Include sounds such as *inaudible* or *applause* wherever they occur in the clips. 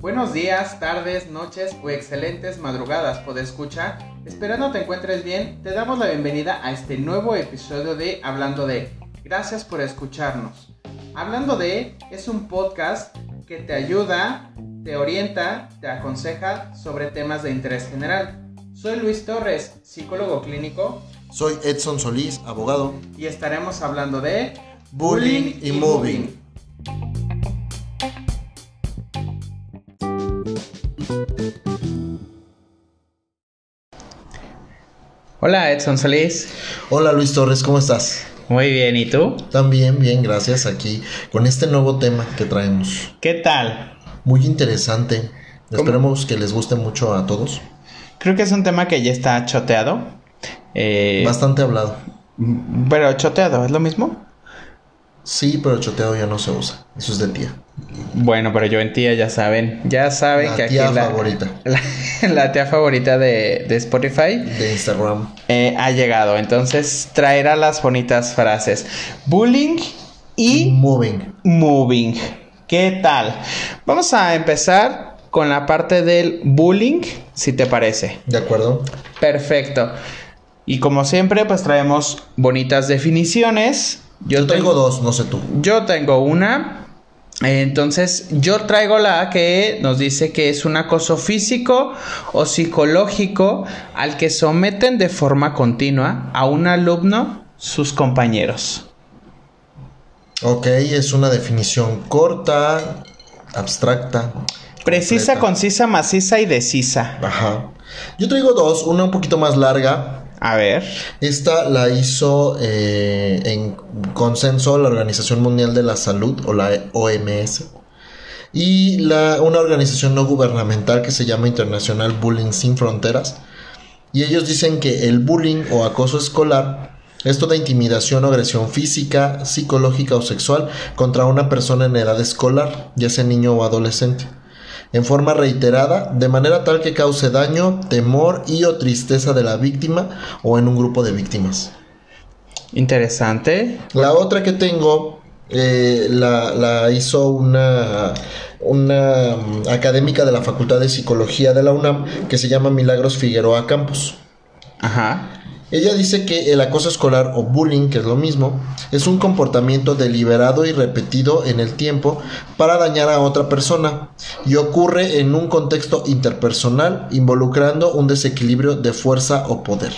Buenos días, tardes, noches o excelentes madrugadas, escuchar. Esperando te encuentres bien, te damos la bienvenida a este nuevo episodio de Hablando de. Gracias por escucharnos. Hablando de es un podcast que te ayuda, te orienta, te aconseja sobre temas de interés general. Soy Luis Torres, psicólogo clínico. Soy Edson Solís, abogado. Y estaremos hablando de bullying, y, moving. Hola Edson Solís. Hola Luis Torres, ¿cómo estás? Muy bien, ¿y tú? También bien, gracias aquí con este nuevo tema que traemos. ¿Qué tal? Muy interesante. Esperemos que les guste mucho a todos. Creo que es un tema que ya está choteado. Eh, Bastante hablado. Pero choteado, ¿es lo mismo? Sí, pero choteado ya no se usa. Eso es de tía. Bueno, pero yo en tía ya saben. Ya saben que aquí la, favorita. *laughs* La, tía favorita de, Spotify. De Instagram. Eh, ha llegado. Entonces traerá las bonitas frases. Bullying y... Moving. Moving. ¿Qué tal? Vamos a empezar con la parte del bullying, si te parece. De acuerdo. Perfecto. Y como siempre, pues traemos bonitas definiciones. Yo, tengo, dos, no sé tú. Yo tengo una. Entonces, yo traigo la que nos dice que es un acoso físico o psicológico al que someten de forma continua a un alumno sus compañeros. Ok, es una definición corta, abstracta. Precisa, concisa, maciza y decisa. Ajá. Yo traigo dos, una un poquito más larga. A ver. Esta la hizo eh, en consenso la Organización Mundial de la Salud o la OMS y la, una organización no gubernamental que se llama Internacional Bullying Sin Fronteras. Y ellos dicen que el bullying o acoso escolar es toda intimidación o agresión física, psicológica o sexual contra una persona en edad escolar, ya sea niño o adolescente en forma reiterada, de manera tal que cause daño, temor y o tristeza de la víctima o en un grupo de víctimas. Interesante. La otra que tengo eh, la, hizo una, una mm, académica de la Facultad de Psicología de la UNAM que se llama Milagros Figueroa Campos. Ajá. Ella dice que el acoso escolar o bullying, que es lo mismo, es un comportamiento deliberado y repetido en el tiempo para dañar a otra persona y ocurre en un contexto interpersonal involucrando un desequilibrio de fuerza o poder.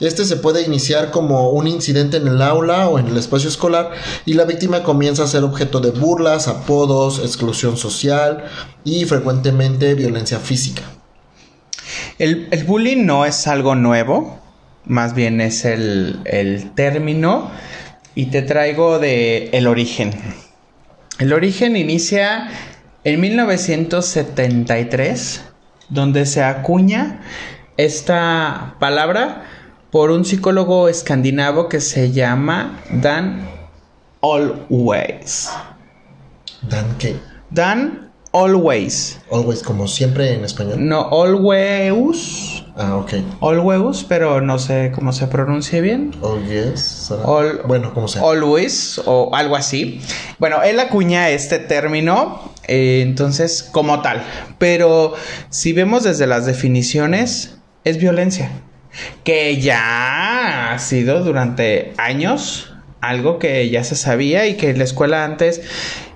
Este se puede iniciar como un incidente en el aula o en el espacio escolar y la víctima comienza a ser objeto de burlas, apodos, exclusión social y frecuentemente violencia física. El, bullying no es algo nuevo, más bien es el, término y te traigo de el origen. El origen inicia en 1973, donde se acuña esta palabra por un psicólogo escandinavo que se llama Dan Always. ¿Dan qué? Dan Always. Always, como siempre en español. No, always. Ah, ok. Always, pero no sé cómo se pronuncia bien. Always. bueno, como sea. Always o algo así. Bueno, él acuña este término, eh, entonces, como tal. Pero si vemos desde las definiciones, es violencia. Que ya ha sido durante años algo que ya se sabía y que la escuela antes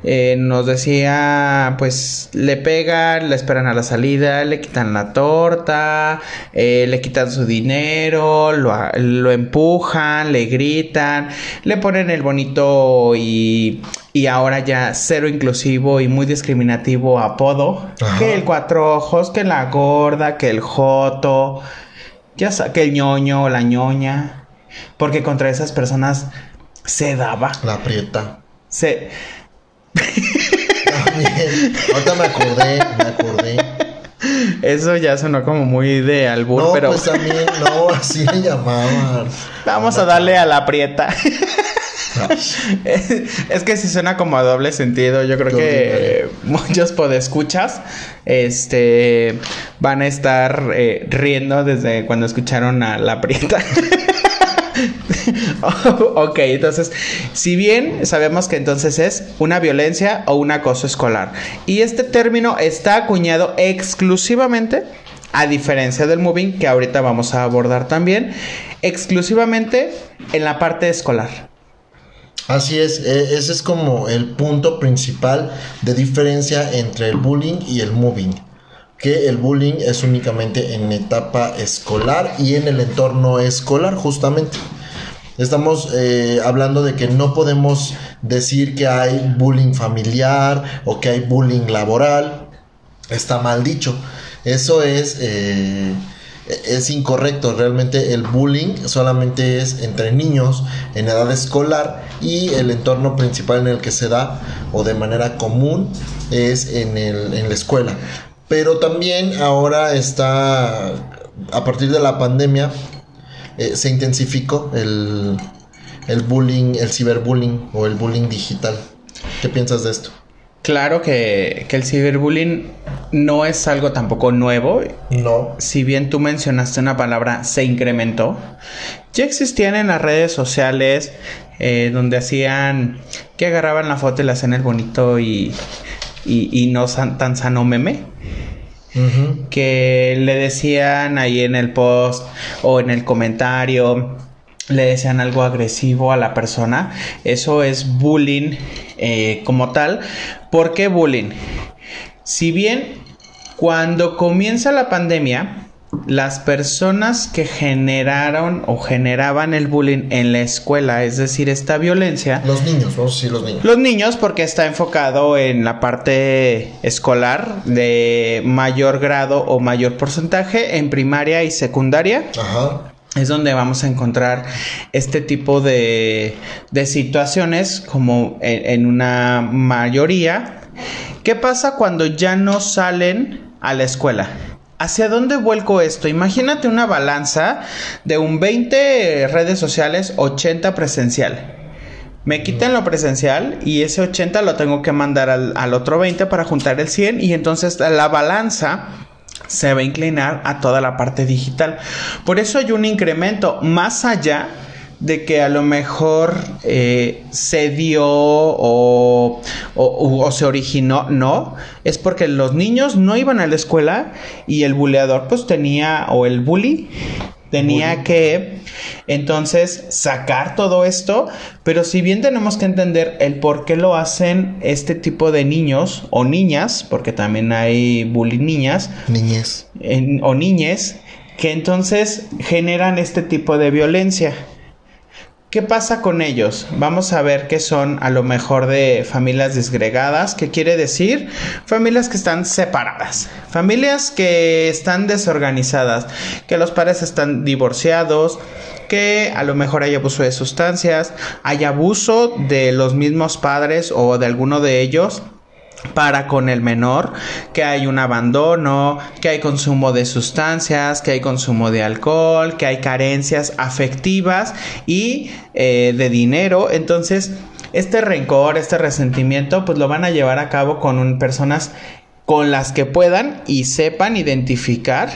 eh, nos decía, pues le pegan, le esperan a la salida, le quitan la torta, eh, le quitan su dinero, lo, lo, empujan, le gritan, le ponen el bonito y, y ahora ya cero inclusivo y muy discriminativo apodo, que el cuatro ojos, que la gorda, que el joto, ya que el ñoño, la ñoña, porque contra esas personas se daba. La aprieta. Se también. Ahorita me acordé, me acordé. Eso ya sonó como muy de albur, no, pero. Pues también, no, así le llamaban. Vamos a darle a la prieta. *laughs* es, que si suena como a doble sentido. Yo creo que muchos podescuchas este van a estar eh, riendo desde cuando escucharon a la prieta. *laughs* *laughs* ok, entonces, si bien sabemos que entonces es una violencia o un acoso escolar. Y este término está acuñado exclusivamente, a diferencia del moving, que ahorita vamos a abordar también, exclusivamente en la parte escolar. Así es, e, ese es como el punto principal de diferencia entre el bullying y el moving. Que el bullying es únicamente en etapa escolar y en el entorno escolar, justamente. Estamos eh, hablando de que no podemos decir que hay bullying familiar o que hay bullying laboral. Está mal dicho. Eso es eh, es incorrecto. Realmente el bullying solamente es entre niños en edad escolar y el entorno principal en el que se da o de manera común es en, el, en la escuela. Pero también ahora está, a partir de la pandemia, eh, se intensificó el, el bullying, el ciberbullying o el bullying digital. ¿Qué piensas de esto? Claro que, que, el ciberbullying no es algo tampoco nuevo. No. Si bien tú mencionaste una palabra, se incrementó. Ya existían en las redes sociales eh, donde hacían que agarraban la foto y la hacían el bonito y, y, no tan sano meme. Que le decían ahí en el post o en el comentario le decían algo agresivo a la persona. Eso es bullying eh, como tal. ¿Por qué bullying? Si bien cuando comienza la pandemia, las personas que generaron o generaban el bullying en la escuela, es decir, esta violencia. Los niños, vamos a decir los niños. Los niños, porque está enfocado en la parte escolar de mayor grado o mayor porcentaje en primaria y secundaria. Ajá es donde vamos a encontrar este tipo de, de situaciones como en, una mayoría. ¿Qué pasa cuando ya no salen a la escuela? ¿Hacia dónde vuelco esto? Imagínate una balanza de un 20 redes sociales, 80 presencial. Me quitan lo presencial y ese 80 lo tengo que mandar al, otro 20 para juntar el 100 y entonces la balanza se va a inclinar a toda la parte digital. Por eso hay un incremento más allá de que a lo mejor eh, se dio o, o, se originó, no, es porque los niños no iban a la escuela y el buleador pues tenía, o el bully tenía que entonces sacar todo esto, pero si bien tenemos que entender el por qué lo hacen este tipo de niños o niñas, porque también hay bully niñas, niñez. o niñes, que entonces generan este tipo de violencia. ¿Qué pasa con ellos? Vamos a ver que son a lo mejor de familias disgregadas, que quiere decir familias que están separadas, familias que están desorganizadas, que los padres están divorciados, que a lo mejor hay abuso de sustancias, hay abuso de los mismos padres o de alguno de ellos para con el menor, que hay un abandono, que hay consumo de sustancias, que hay consumo de alcohol, que hay carencias afectivas y eh, de dinero. Entonces, este rencor, este resentimiento, pues lo van a llevar a cabo con personas con las que puedan y sepan identificar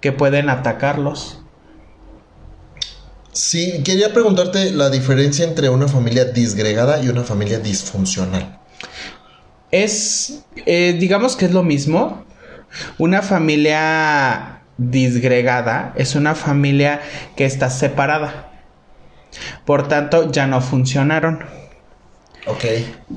que pueden atacarlos. Sí, quería preguntarte la diferencia entre una familia disgregada y una familia disfuncional. Es, eh, digamos que es lo mismo. Una familia disgregada es una familia que está separada. Por tanto, ya no funcionaron. Ok.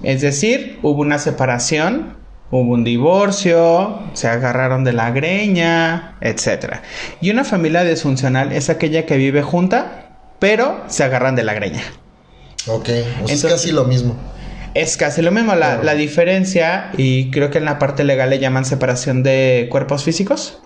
Es decir, hubo una separación, hubo un divorcio, se agarraron de la greña, etc. Y una familia disfuncional es aquella que vive junta, pero se agarran de la greña. Ok, es casi lo mismo. Es casi lo mismo. La, la, diferencia, y creo que en la parte legal le llaman separación de cuerpos físicos,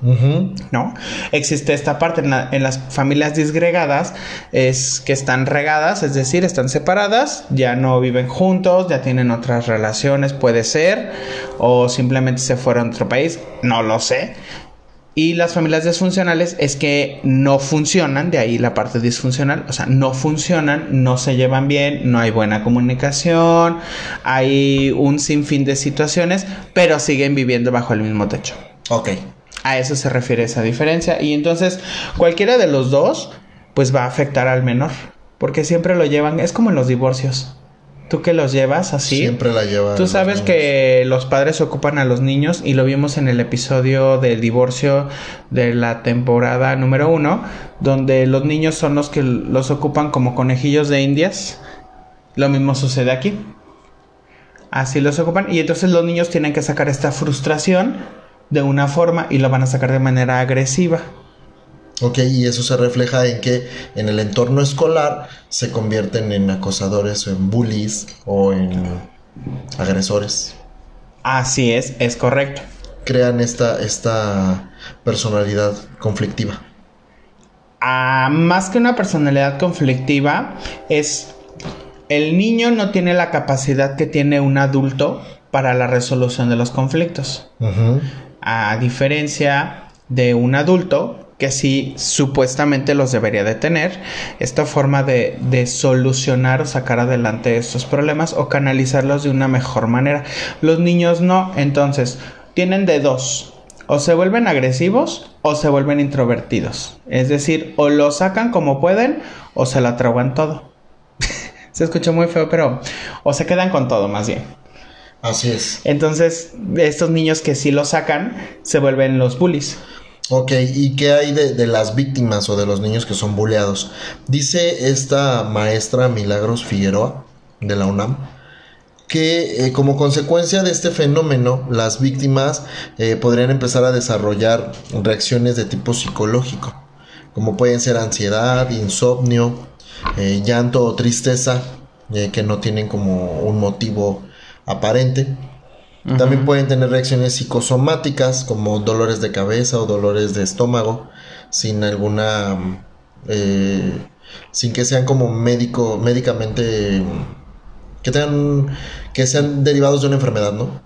¿no? Existe esta parte en, en, las familias disgregadas, es que están regadas, es decir, están separadas, ya no viven juntos, ya tienen otras relaciones, puede ser, o simplemente se fueron a otro país, no lo sé. Y las familias disfuncionales es que no funcionan, de ahí la parte disfuncional, o sea, no funcionan, no se llevan bien, no hay buena comunicación, hay un sinfín de situaciones, pero siguen viviendo bajo el mismo techo. Ok. A eso se refiere esa diferencia. Y entonces, cualquiera de los dos, pues va a afectar al menor. porque siempre lo llevan, es como en los divorcios. Tú que los llevas así. Siempre la. Tú sabes que los padres ocupan a los niños y lo vimos en el episodio del divorcio de la temporada número uno, donde los niños son los que los ocupan como conejillos de indias. Lo mismo sucede aquí. Así los ocupan y entonces los niños tienen que sacar esta frustración de una forma y lo van a sacar de manera agresiva. Ok, y eso se refleja en que en el entorno escolar se convierten en acosadores o en bullies o en agresores. Así es, es correcto. Crean esta, esta personalidad conflictiva. Ah, más que una personalidad conflictiva, es el niño no tiene la capacidad que tiene un adulto para la resolución de los conflictos. A diferencia de un adulto que sí supuestamente los debería de tener, esta forma de, de, solucionar o sacar adelante estos problemas o canalizarlos de una mejor manera. Los niños no, entonces tienen de dos, o se vuelven agresivos o se vuelven introvertidos. Es decir, o lo sacan como pueden o se la tragan todo. *laughs* se escucha muy feo, pero o se quedan con todo más bien. Así es. Entonces, estos niños que sí lo sacan se vuelven los bullies. Ok, ¿y qué hay de, las víctimas o de los niños que son bulleados? Dice esta maestra Milagros Figueroa de la UNAM que eh, como consecuencia de este fenómeno las víctimas eh, podrían empezar a desarrollar reacciones de tipo psicológico, como pueden ser ansiedad, insomnio, eh, llanto o tristeza, que no tienen como un motivo aparente. También pueden tener reacciones psicosomáticas como dolores de cabeza o dolores de estómago sin alguna... Eh, sin que sean como médico, médicamente... que tengan... que sean derivados de una enfermedad, ¿no?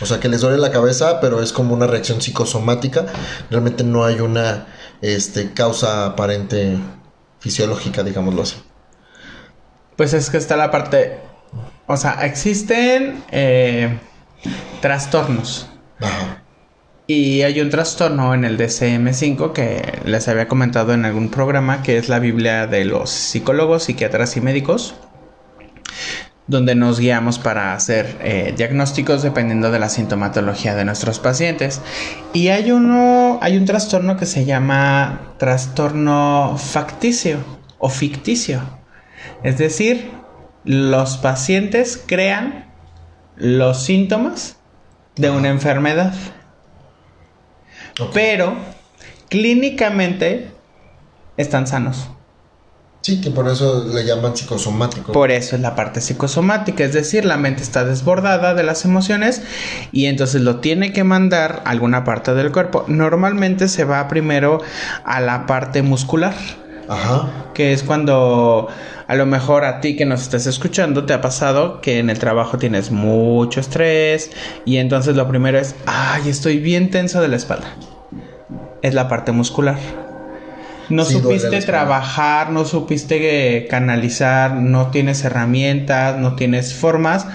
O sea, que les duele la cabeza, pero es como una reacción psicosomática. Realmente no hay una este, causa aparente fisiológica, digámoslo así. Pues es que está la parte o sea, existen eh, trastornos. Y hay un trastorno en el DCM5 que les había comentado en algún programa, que es la Biblia de los psicólogos, psiquiatras y médicos, donde nos guiamos para hacer eh, diagnósticos dependiendo de la sintomatología de nuestros pacientes. Y hay uno, hay un trastorno que se llama trastorno facticio o ficticio. Es decir, los pacientes crean los síntomas de una enfermedad. Pero clínicamente están sanos. Sí, que por eso le llaman psicosomático. Por eso es la parte psicosomática, es decir, la mente está desbordada de las emociones y entonces lo tiene que mandar a alguna parte del cuerpo. Normalmente se va primero a la parte muscular. Ajá. Que es cuando a lo mejor a ti que nos estás escuchando te ha pasado que en el trabajo tienes mucho estrés y entonces lo primero es, ay, estoy bien tenso de la espalda. Es la parte muscular. No supiste trabajar, no supiste canalizar, no tienes herramientas, no tienes formas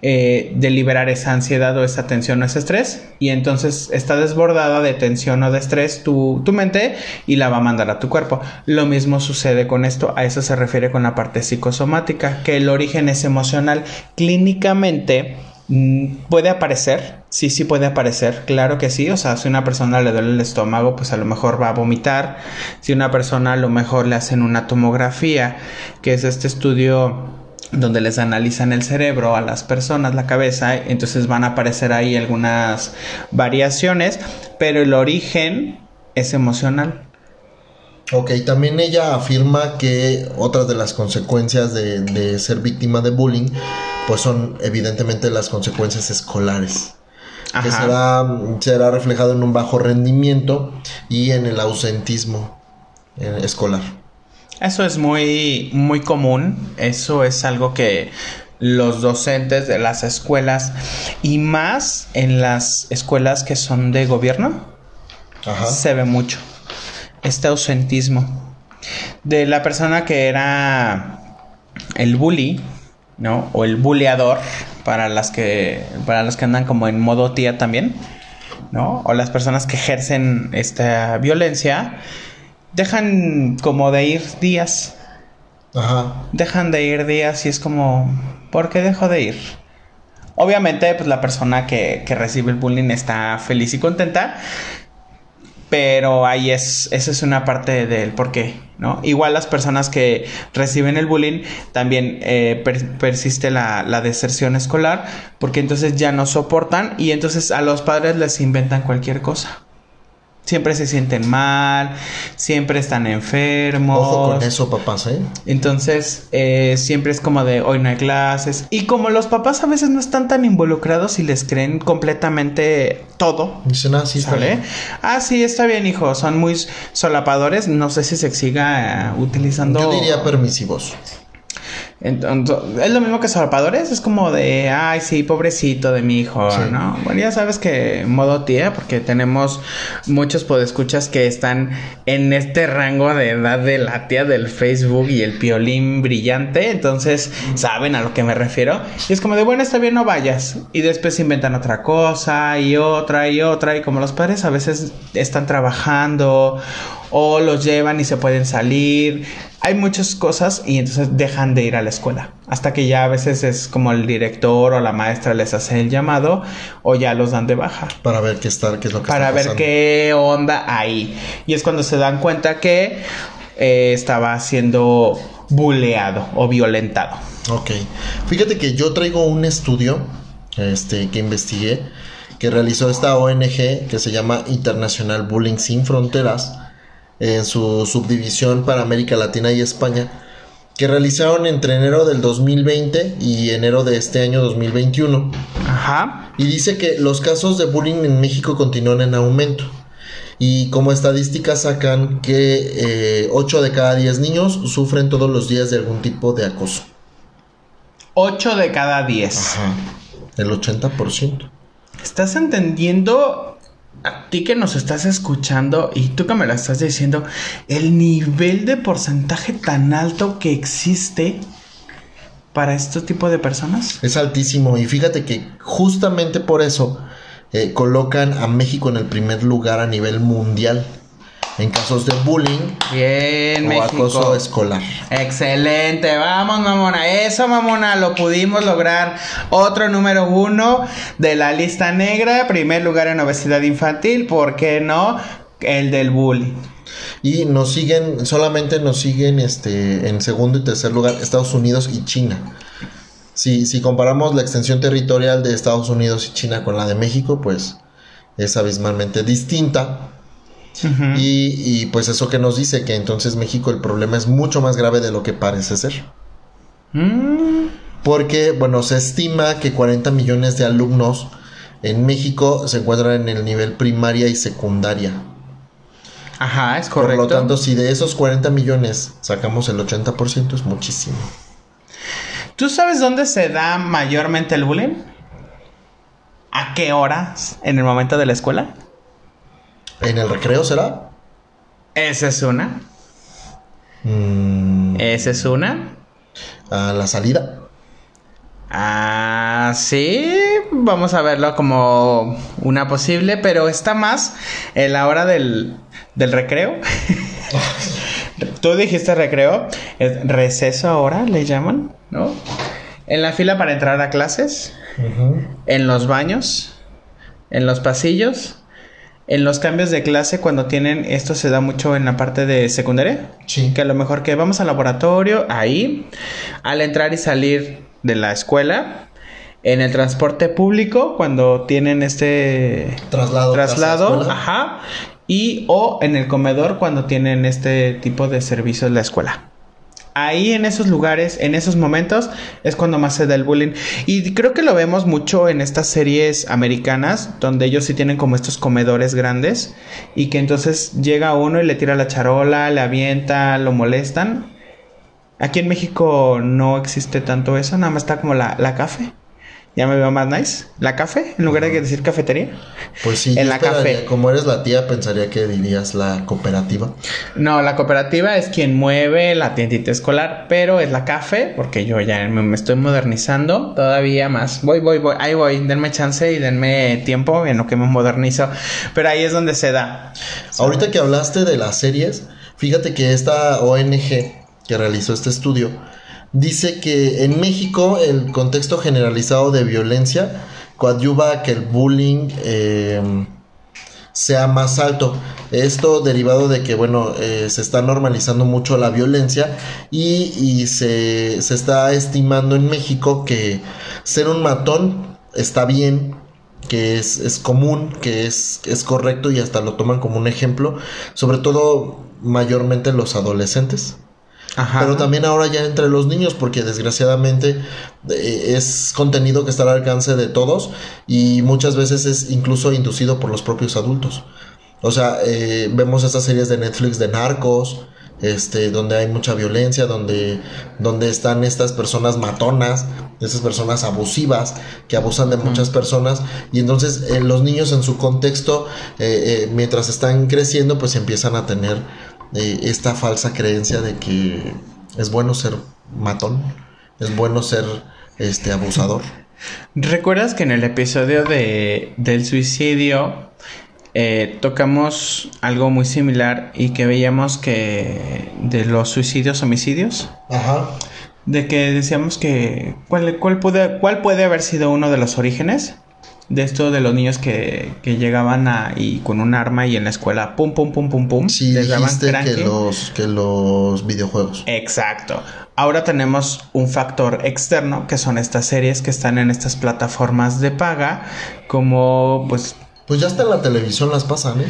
eh, de liberar esa ansiedad o esa tensión o ese estrés y entonces está desbordada de tensión o de estrés tu, tu mente y la va a mandar a tu cuerpo. Lo mismo sucede con esto, a eso se refiere con la parte psicosomática, que el origen es emocional. Clínicamente mm, puede aparecer, sí, sí puede aparecer, claro que sí, o sea, si una persona le duele el estómago, pues a lo mejor va a vomitar, si una persona a lo mejor le hacen una tomografía, que es este estudio donde les analizan el cerebro a las personas, la cabeza, entonces van a aparecer ahí algunas variaciones, pero el origen es emocional. Ok, también ella afirma que otras de las consecuencias de, ser víctima de bullying, pues son evidentemente las consecuencias escolares. Que será, será reflejado en un bajo rendimiento y en el ausentismo eh, escolar. Eso es muy, muy común. Eso es algo que los docentes de las escuelas y más en las escuelas que son de gobierno se ve mucho. Este ausentismo de la persona que era el bully, ¿no? O el bulleador para las que para los que andan como en modo tía también, ¿no? O las personas que ejercen esta violencia dejan como de ir días Ajá. Dejan de ir días y es como, ¿por qué dejo de ir? Obviamente, pues la persona que, que recibe el bullying está feliz y contenta, pero ahí es, esa es una parte del por qué, ¿no? Igual las personas que reciben el bullying también eh, per- persiste la, la deserción escolar, porque entonces ya no soportan y entonces a los padres les inventan cualquier cosa. Siempre se sienten mal, siempre están enfermos. Ojo con eso, papás, ¿eh? Entonces, eh, siempre es como de hoy no hay clases. Y como los papás a veces no están tan involucrados y les creen completamente todo. Dicen, ah, sí, está ¿Sale? bien. Ah, sí, está bien, hijo. Son muy solapadores. No sé si se siga eh, utilizando. Yo diría permisivos. Entonces, es lo mismo que solapadores. Es como de, ay, sí, pobrecito de mi hijo, Sí. ¿no? Bueno, ya sabes que modo tía, porque tenemos muchos podescuchas que están en este rango de edad de la tía del Facebook y el piolín brillante. Entonces, saben a lo que me refiero. Y es como de, bueno, está bien, no vayas. Y después inventan otra cosa y otra y otra. Y como los padres a veces están trabajando o los llevan y se pueden salir. Hay muchas cosas y entonces dejan de ir a la escuela. Hasta que ya a veces es como el director o la maestra les hace el llamado o ya los dan de baja. Para ver qué, está, qué es lo que Para está ver qué onda ahí. Y es cuando se dan cuenta que eh, estaba siendo buleado o violentado. Ok. Fíjate que yo traigo un estudio este, que investigué que realizó esta ONG que se llama Internacional Bullying Sin Fronteras en su subdivisión para América Latina y España que realizaron entre enero del 2020 y enero de este año 2021 Ajá. y dice que los casos de bullying en México continúan en aumento y como estadísticas sacan que 8 de cada 10 niños sufren todos los días de algún tipo de acoso 8 de cada 10. Ajá. El 80%. ¿Estás entendiendo a ti que nos estás escuchando y tú que me lo estás diciendo el nivel de porcentaje tan alto que existe para este tipo de personas? Es altísimo. Y fíjate que justamente por eso eh, colocan a México en el primer lugar a nivel mundial en casos de bullying Bien, o México. acoso escolar. Excelente, vamos mamona, eso mamona, lo pudimos lograr. Otro número uno de la lista negra, primer lugar en obesidad infantil, ¿por qué no? El del bullying. Y nos siguen, solamente nos siguen este, en segundo y tercer lugar Estados Unidos y China. Si, si comparamos la extensión territorial de Estados Unidos y China con la de México, pues es abismalmente distinta. Y, y, pues eso que nos dice que entonces México el problema es mucho más grave de lo que parece ser. Mm, Porque, bueno, se estima que 40 millones de alumnos en México se encuentran en el nivel primaria y secundaria. Ajá, es correcto. Por lo tanto, si de esos 40 millones sacamos el 80% es muchísimo. ¿Tú sabes dónde se da mayormente el bullying? ¿A qué horas? ¿En el momento de la escuela? ¿En el recreo será? Esa es una. Mm, Esa es una. a la salida. Ah, sí, vamos a verlo como una posible, pero está más en la hora del, del recreo. *laughs* Tú dijiste recreo, es receso ahora le llaman, ¿no? En la fila para entrar a clases, en los baños, en los pasillos, en los cambios de clase cuando tienen, esto se da mucho en la parte de secundaria, Sí. que a lo mejor que vamos al laboratorio, ahí, al entrar y salir de la escuela, en el transporte público, cuando tienen este Traslado. traslado, ajá, y o en el comedor cuando tienen este tipo de servicios en la escuela. Ahí en esos lugares, en esos momentos, es cuando más se da el bullying. Y creo que lo vemos mucho en estas series americanas, donde ellos sí tienen como estos comedores grandes, y que entonces llega uno y le tira la charola, le avienta, lo molestan. Aquí en México no existe tanto eso, nada más está como la, la café. Ya me veo más nice. La café, en lugar de decir cafetería. Pues sí, En la café. Como eres la tía, pensaría que dirías la cooperativa. No, la cooperativa es quien mueve la tiendita escolar, pero es la café, porque yo ya me, me estoy modernizando todavía más. Voy, voy, voy, ahí voy, denme chance y denme tiempo en lo que me modernizo. Pero ahí es donde se da. Ahorita que hablaste de las series, fíjate que esta ONG que realizó este estudio, dice que en México el contexto generalizado de violencia coadyuva a que el bullying eh, sea más alto. Esto derivado de que, bueno, eh, se está normalizando mucho la violencia y, se, se, está estimando en México que ser un matón está bien, que es, es común, que es, es correcto y hasta lo toman como un ejemplo, sobre todo mayormente los adolescentes. Pero también ahora ya entre los niños, porque desgraciadamente eh, es contenido que está al alcance de todos y muchas veces es incluso inducido por los propios adultos. O sea, eh, vemos estas series de Netflix de narcos, este, donde hay mucha violencia, donde, donde están estas personas matonas, esas personas abusivas que abusan de muchas personas. Y entonces eh, los niños en su contexto, mientras están creciendo, pues empiezan a tener esta falsa creencia de que es bueno ser matón, es bueno ser este abusador. ¿Recuerdas que en el episodio de, del suicidio eh, tocamos algo muy similar y que veíamos que de los suicidios homicidios? Ajá. De que decíamos que cuál, cuál, puede, cuál puede haber sido uno de los orígenes de esto de los niños que, que llegaban a, y con un arma y en la escuela pum pum pum pum pum sí, les daban que los que los videojuegos. Exacto. Ahora tenemos un factor externo que son estas series que están en estas plataformas de paga como pues pues ya hasta en la televisión las pasan, ¿eh?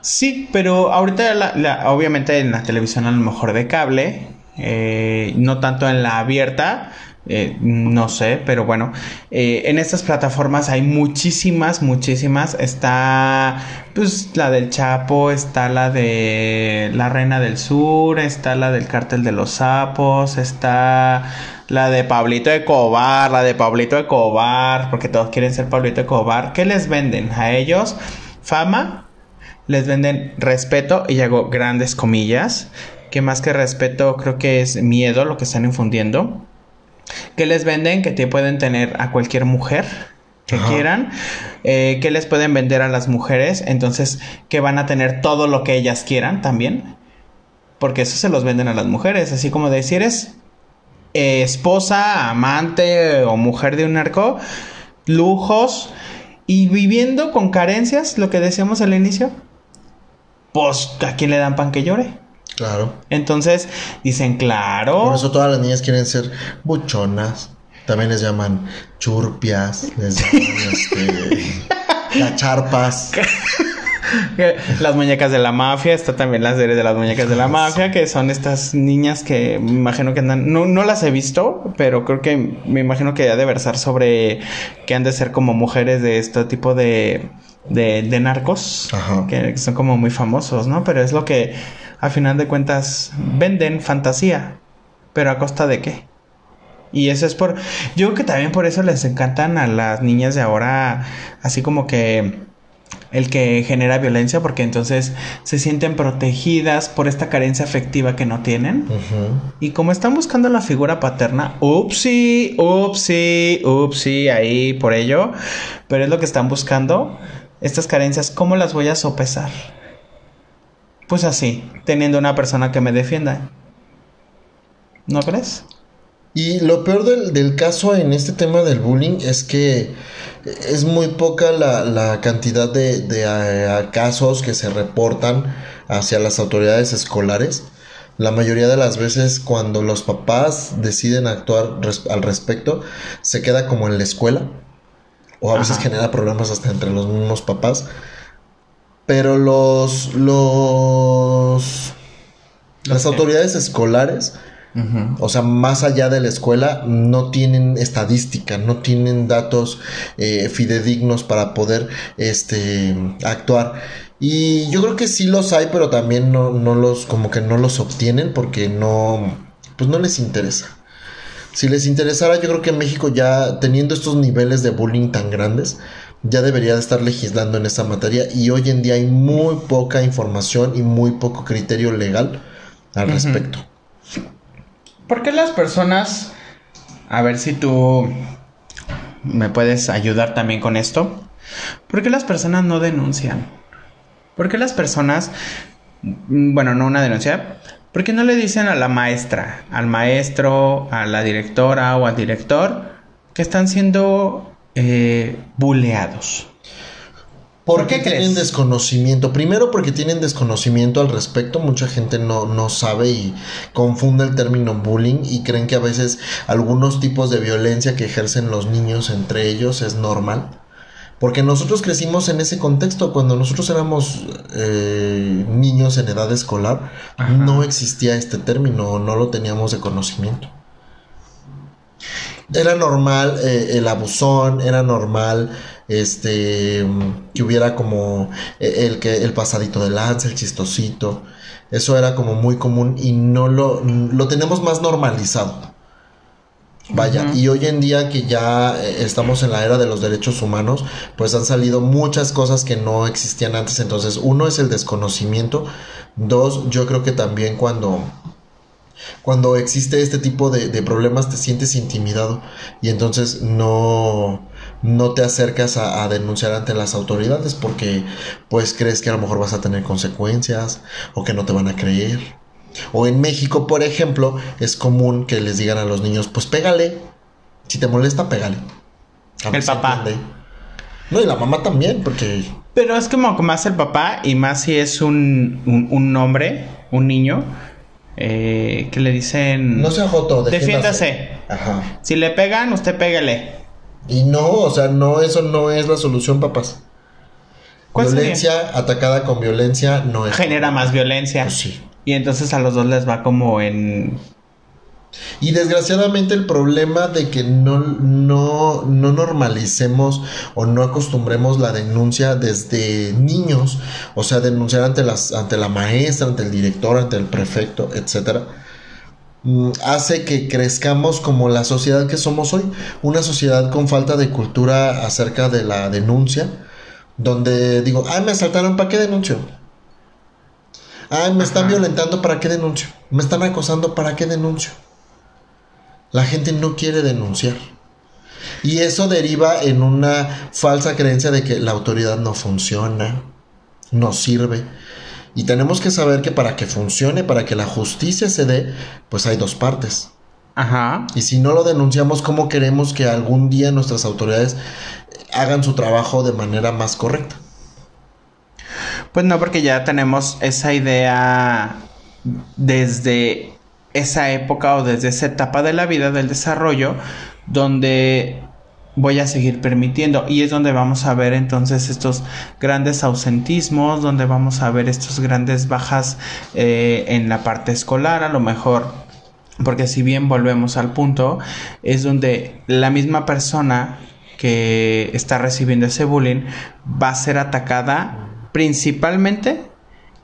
Sí, pero ahorita la, obviamente en la televisión a lo mejor de cable, eh, no tanto en la abierta, eh, no sé, pero bueno, eh, en estas plataformas hay muchísimas, muchísimas. Está, pues, la del Chapo, está la de la Reina del Sur, está la del Cártel de los Sapos, está la de Pablito de Cobar, la de Pablito de Cobar, porque todos quieren ser Pablito de Cobar. ¿Qué les venden a ellos? Fama, les venden respeto, y hago grandes comillas, que más que respeto creo que es miedo lo que están infundiendo que les venden que te pueden tener a cualquier mujer que quieran, eh, que les pueden vender a las mujeres, entonces que van a tener todo lo que ellas quieran también, porque eso se los venden a las mujeres, así como de si eres eh, esposa, amante o mujer de un narco, lujos y viviendo con carencias, lo que decíamos al inicio, pues a quién le dan pan que llore. Claro. Entonces dicen, claro. Por eso todas las niñas quieren ser buchonas. También les llaman churpias, les llaman este, *laughs* cacharpas. las muñecas de la mafia, está también la serie de las muñecas de la mafia, que son estas niñas que me imagino que andan, no, no las he visto, pero creo que me imagino que ha de versar sobre que han de ser como mujeres de este tipo de, de, de narcos, que son como muy famosos, ¿no? Pero es lo que a final de cuentas venden fantasía, pero a costa de qué? Y eso es por, yo creo que también por eso les encantan a las niñas de ahora, así como que el que genera violencia, porque entonces se sienten protegidas por esta carencia afectiva que no tienen. Y como están buscando la figura paterna, upsi, upsi, upsi, ahí por ello, pero es lo que están buscando, estas carencias, ¿cómo las voy a sopesar? Pues así, teniendo una persona que me defienda. ¿No crees? Y lo peor del, caso en este tema del bullying es que es muy poca la, cantidad de, de casos que se reportan hacia las autoridades escolares. La mayoría de las veces cuando los papás deciden actuar al respecto, se queda como en la escuela. O a veces genera problemas hasta entre los mismos papás. Pero los. los. Las autoridades escolares. O sea, más allá de la escuela, no tienen estadística, no tienen datos eh, fidedignos para poder este, actuar. Y yo creo que sí los hay, pero también no, no los, como que no los obtienen porque no, pues no les interesa. Si les interesara, yo creo que México ya teniendo estos niveles de bullying tan grandes, ya debería de estar legislando en esa materia y hoy en día hay muy poca información y muy poco criterio legal al respecto. ¿Por qué las personas, a ver si tú me puedes ayudar también con esto, ¿por qué las personas no denuncian? ¿Por qué las personas, bueno, no una denuncia, ¿Por qué no le dicen a la maestra, al maestro, a la directora o al director que están siendo eh, buleados? ¿Por, qué tienen desconocimiento? Primero porque tienen desconocimiento al respecto. Mucha gente no, no sabe y confunde el término bullying y creen que a veces algunos tipos de violencia que ejercen los niños entre ellos es normal. Porque nosotros crecimos en ese contexto. Cuando nosotros éramos eh, niños en edad escolar, no existía este término, no lo teníamos de conocimiento. Era normal eh, el abusón, era normal este que hubiera como eh, el que el pasadito de lanza, el chistosito. Eso era como muy común y no lo, lo tenemos más normalizado. Vaya, y hoy en día que ya eh, estamos en la era de los derechos humanos, pues han salido muchas cosas que no existían antes. Entonces, uno es el desconocimiento. Dos, yo creo que también cuando cuando existe este tipo de, problemas te sientes intimidado y entonces no, no te acercas a, denunciar ante las autoridades porque pues crees que a lo mejor vas a tener consecuencias o que no te van a creer. O en México, por ejemplo, es común que les digan a los niños, pues pégale. Si te molesta, pégale. el papá. No, y la mamá también, porque... Pero es como más el papá y más si es un, un, un hombre, un niño eh, que le dicen... No sea joto, defiéndase. Ajá. Si le pegan, usted pégale. Y no, o sea, no, eso no es la solución, papás. Violencia atacada con violencia no es... Genera más violencia. Pues sí. Y entonces a los dos les va como en y desgraciadamente el problema de que no, no, no, normalicemos o no acostumbremos la denuncia desde niños, o sea, denunciar ante, las, ante la maestra, ante el director, ante el prefecto, etcétera, mm, hace que crezcamos como la sociedad que somos hoy, una sociedad con falta de cultura acerca de la denuncia, donde digo, ay, me asaltaron, ¿para qué denuncio? Ay, me están violentando, ¿para qué denuncio? Me están acosando, ¿para qué denuncio? La gente no quiere denunciar. Y eso deriva en una falsa creencia de que la autoridad no funciona, no sirve. Y tenemos que saber que para que funcione, para que la justicia se dé, pues hay dos partes. Ajá. Y si no lo denunciamos, ¿cómo queremos que algún día nuestras autoridades hagan su trabajo de manera más correcta? Pues no, porque ya tenemos esa idea desde esa época o desde esa etapa de la vida del desarrollo donde voy a seguir permitiendo. Y es donde vamos a ver entonces estos grandes ausentismos donde vamos a ver estos grandes bajas eh, en la parte escolar a lo mejor porque si bien volvemos al punto es donde la misma persona que está recibiendo ese bullying va a ser atacada principalmente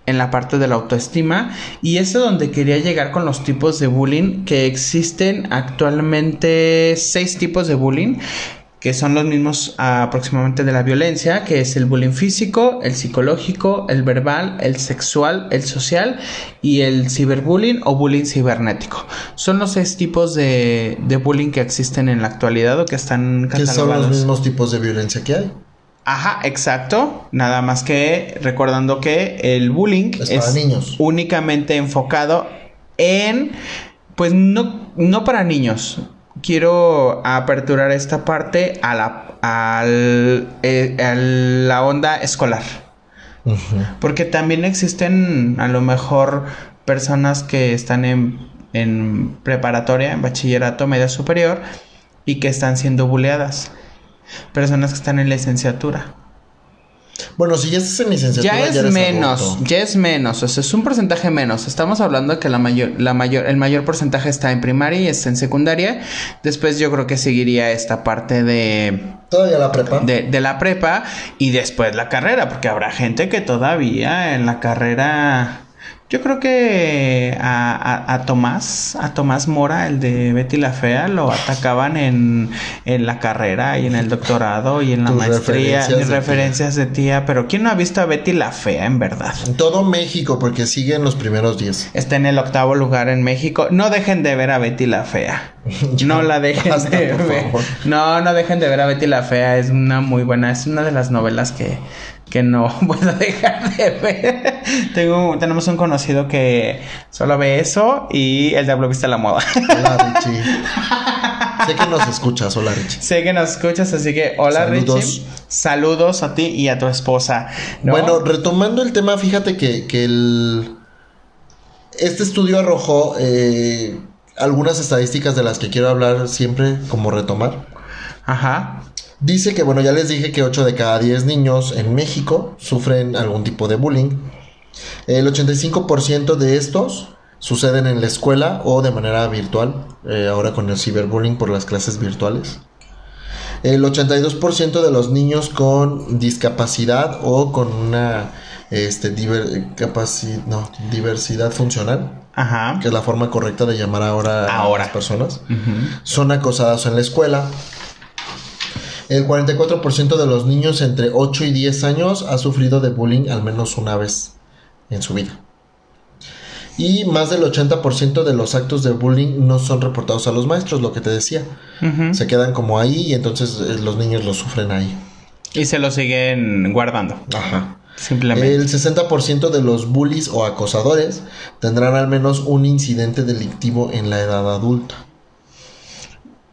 en la parte de la autoestima y es donde quería llegar con los tipos de bullying que existen actualmente seis tipos de bullying que son los mismos aproximadamente de la violencia, que es el bullying físico, el psicológico, el verbal, el sexual, el social y el ciberbullying o bullying cibernético. Son los seis tipos de, de bullying que existen en la actualidad o que están catalogados. ¿Qué son los mismos tipos de violencia que hay? Ajá, exacto. Nada más que recordando que el bullying es, niños. únicamente enfocado en, pues no, no para niños. Quiero aperturar esta parte a la, al, eh, a la onda escolar. Porque también existen a lo mejor personas que están en, en preparatoria, en bachillerato medio superior y que están siendo bulleadas personas que están en licenciatura. Bueno, si ya estás en licenciatura. Ya es menos, ya es menos, o sea, es un porcentaje menos. Estamos hablando de que la mayor, la mayor, el mayor porcentaje está en primaria y está en secundaria. Después yo creo que seguiría esta parte de. Todavía la prepa. De, de la prepa y después la carrera, porque habrá gente que todavía en la carrera yo creo que a, a, Tomás, a Tomás Mora, el de Betty la Fea, lo atacaban en, en la carrera y en el doctorado y en la maestría. Referencias, de, referencias de tía. Pero ¿quién no ha visto a Betty la Fea, en verdad? En todo México, porque sigue en los primeros días. Está en el octavo lugar en México. No dejen de ver a Betty la Fea. *laughs* no la dejen de ver. No, no dejen de ver a Betty la Fea. Es una muy buena, es una de las novelas que que no *laughs* puedo dejar de ver. Tengo, tenemos un conocido que solo ve eso y el diablo viste la moda. Hola, Richie. *laughs* sé que nos escuchas, hola Richie. Sé que nos escuchas, así que hola Saludos. Richie. Saludos a ti y a tu esposa. ¿no? Bueno, retomando el tema, fíjate que, que el... Este estudio arrojó eh, algunas estadísticas de las que quiero hablar siempre, como retomar. Ajá. Dice que, bueno, ya les dije que 8 de cada 10 niños en México sufren algún tipo de bullying. El 85% de estos suceden en la escuela o de manera virtual, eh, ahora con el ciberbullying por las clases virtuales. El 82% de los niños con discapacidad o con una este, diver- capaci- no, diversidad funcional, Ajá. que es la forma correcta de llamar ahora, Ahora. a las personas, son acosados en la escuela. El 44% de los niños entre 8 y 10 años ha sufrido de bullying al menos una vez en su vida. Y más del 80% de los actos de bullying no son reportados a los maestros, lo que te decía. Se quedan como ahí y entonces eh, los niños lo sufren ahí. Y se lo siguen guardando. Ajá. Simplemente. El 60% de los bullies o acosadores tendrán al menos un incidente delictivo en la edad adulta.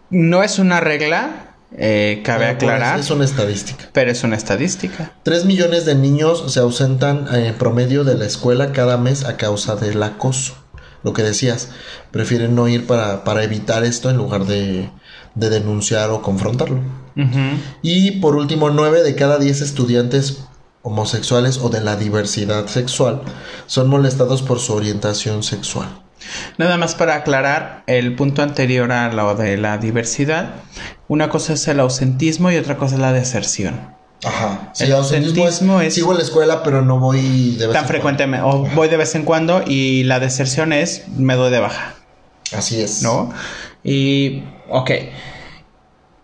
No es una regla, eh, cabe pues, aclarar, Es una estadística. pero es una estadística. 3 millones de niños se ausentan eh, en promedio de la escuela cada mes a causa del acoso. Lo que decías, prefieren no ir para, para evitar esto en lugar de, de denunciar o confrontarlo. Y por último, 9 de cada 10 estudiantes homosexuales o de la diversidad sexual son molestados por su orientación sexual. Nada más para aclarar el punto anterior a lo de la diversidad. Una cosa es el ausentismo y otra cosa es la deserción. Ajá. El ausentismo es- Sigo a la escuela, pero no voy de vez Tan en frecuentemente, o voy de vez en cuando y la deserción es me doy de baja. Así es. ¿no? Y, ok.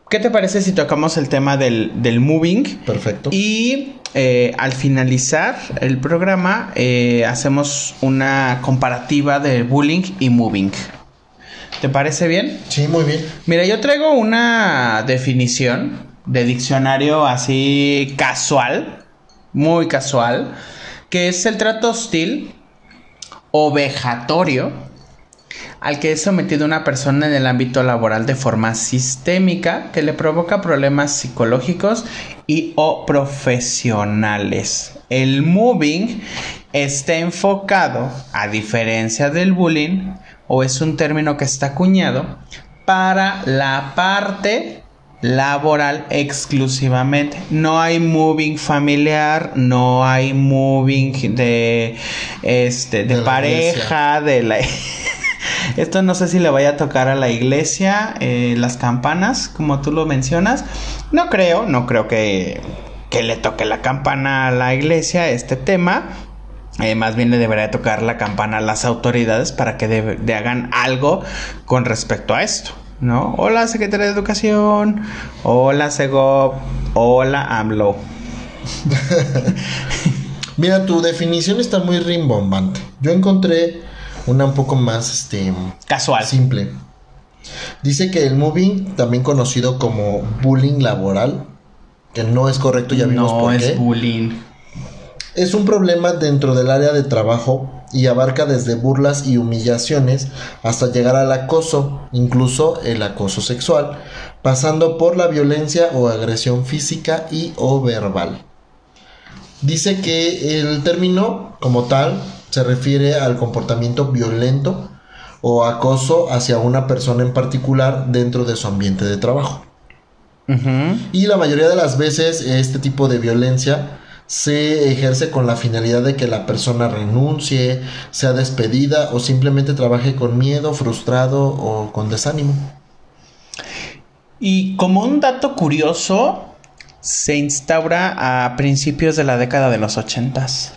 ¿Qué te parece si tocamos el tema del, del moving? Perfecto. Y eh, al finalizar el programa eh, hacemos una comparativa de bullying y moving. ¿Te parece bien? Sí, muy bien. Mira, yo traigo una definición de diccionario así casual, muy casual, que es el trato hostil o vejatorio al que es sometido una persona en el ámbito laboral de forma sistémica que le provoca problemas psicológicos y o profesionales. El moving está enfocado, a diferencia del bullying, o es un término que está acuñado, para la parte laboral exclusivamente. No hay moving familiar, no hay moving de este de, De la pareja, de la *laughs* Esto no sé si le vaya a tocar a la iglesia eh, las campanas, como tú lo mencionas. No creo, no creo que, que le toque la campana a la iglesia este tema. Eh, más bien le debería tocar la campana a las autoridades para que de, de hagan algo con respecto a esto. ¿No? Hola Secretaría de Educación, hola Segov, hola AMLO. *laughs* Mira, tu definición está muy rimbombante. Yo encontré una un poco más este Casual. simple. Dice que el moving, también conocido como bullying laboral, que no es correcto, ya vimos no por es qué. bullying. Es un problema dentro del área de trabajo y abarca desde burlas y humillaciones hasta llegar al acoso, incluso el acoso sexual, pasando por la violencia o agresión física y o verbal. Dice que el término como tal se refiere al comportamiento violento o acoso hacia una persona en particular dentro de su ambiente de trabajo. Y la mayoría de las veces este tipo de violencia se ejerce con la finalidad de que la persona renuncie, sea despedida o simplemente trabaje con miedo, frustrado o con desánimo. Y como un dato curioso, se instaura a principios de la década de los ochentas.